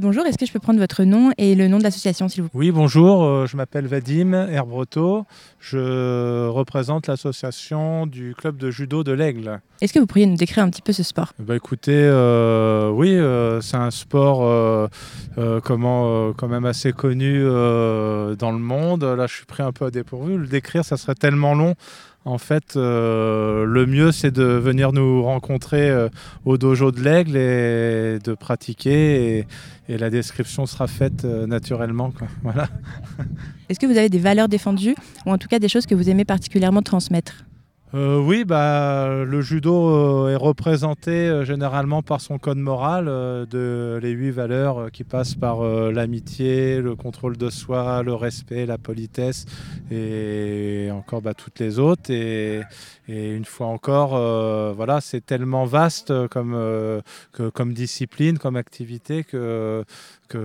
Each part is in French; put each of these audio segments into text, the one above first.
Bonjour, est-ce que je peux prendre votre nom et le nom de l'association s'il vous plaît? Oui, bonjour, euh, je m'appelle Vadim Herbreto. Je représente l'association du club de judo de l'Aigle. Est-ce que vous pourriez nous décrire un petit peu ce sport? Bah, Écoutez, euh, oui, euh, c'est un sport comment, quand même assez connu dans le monde. Là, je suis pris un peu à dépourvu. Le décrire, ça serait tellement long. En fait, euh, le mieux, c'est de venir nous rencontrer euh, au dojo de l'aigle et de pratiquer. Et, la description sera faite euh, naturellement. Voilà. Est-ce que vous avez des valeurs défendues ou en tout cas des choses que vous aimez particulièrement transmettre? Euh, oui, bah, le judo euh, est représenté euh, généralement par son code moral, de les huit valeurs qui passent par l'amitié, le contrôle de soi, le respect, la politesse et encore bah, toutes les autres. Et, une fois encore, voilà, c'est tellement vaste comme, comme discipline, comme activité que,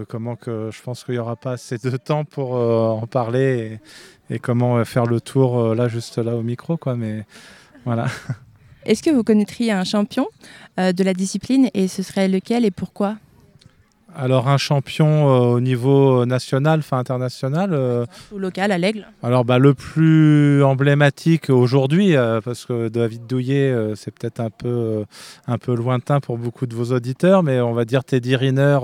comment que je pense qu'il n'y aura pas assez de temps pour en parler et comment euh, faire le tour euh, là, juste là au micro. Quoi, mais voilà. Est-ce que vous connaîtriez un champion euh, de la discipline et ce serait lequel et pourquoi? Alors un champion euh, au niveau national, enfin international. Euh, Ou local à l'aigle Alors bah, le plus emblématique aujourd'hui, euh, parce que David Douillet, c'est peut-être un peu, un peu lointain pour beaucoup de vos auditeurs, mais on va dire Teddy Riner,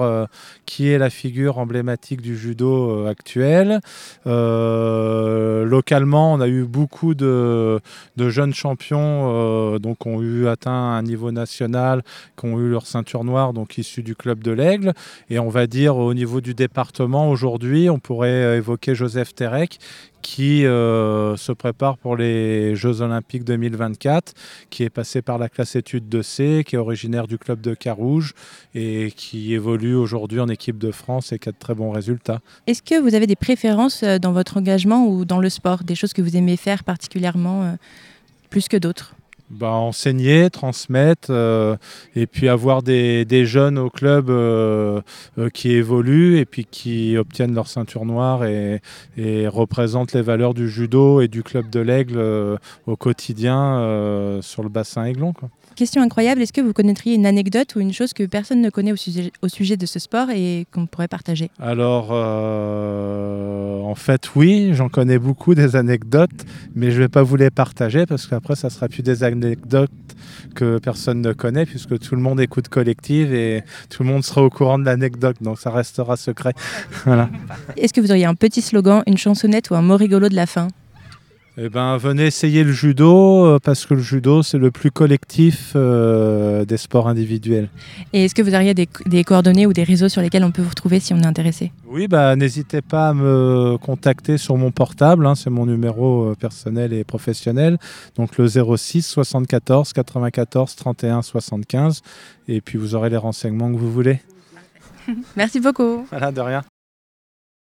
qui est la figure emblématique du judo actuel. localement, on a eu beaucoup de, de jeunes champions donc ont eu atteint un niveau national, qui ont eu leur ceinture noire, donc issus du club de l'aigle. Et on va dire au niveau du département, aujourd'hui, on pourrait euh, évoquer Joseph Terek, qui euh, se prépare pour les Jeux Olympiques 2024, qui est passé par la classe études de C, qui est originaire du club de Carouge et qui évolue aujourd'hui en équipe de France et qui a de très bons résultats. Est-ce que vous avez des préférences euh, dans votre engagement ou dans le sport, des choses que vous aimez faire particulièrement plus que d'autres? Bah, enseigner, transmettre, euh, et puis avoir des, jeunes au club euh, euh, qui évoluent et puis qui obtiennent leur ceinture noire et, et représentent les valeurs du judo et du club de l'aigle au quotidien sur le bassin aiglon. Question incroyable, est-ce que vous connaîtriez une anecdote ou une chose que personne ne connaît au sujet, au sujet de ce sport et qu'on pourrait partager? Alors, en fait, oui, j'en connais beaucoup des anecdotes, mais je ne vais pas vous les partager parce qu'après, ça sera plus des anecdotes que personne ne connaît puisque tout le monde écoute collective et tout le monde sera au courant de l'anecdote, donc ça restera secret. voilà. Est-ce que vous auriez un petit slogan, une chansonnette ou un mot rigolo de la fin? Eh ben, venez essayer le judo euh, parce que le judo c'est le plus collectif euh, des sports individuels. Et est-ce que vous auriez des, coordonnées ou des réseaux sur lesquels on peut vous retrouver si on est intéressé? Oui, bah, n'hésitez pas à me contacter sur mon portable, hein, c'est mon numéro euh, personnel et professionnel, donc le 06 74 94 31 75 et puis vous aurez les renseignements que vous voulez. Merci beaucoup. Voilà, de rien.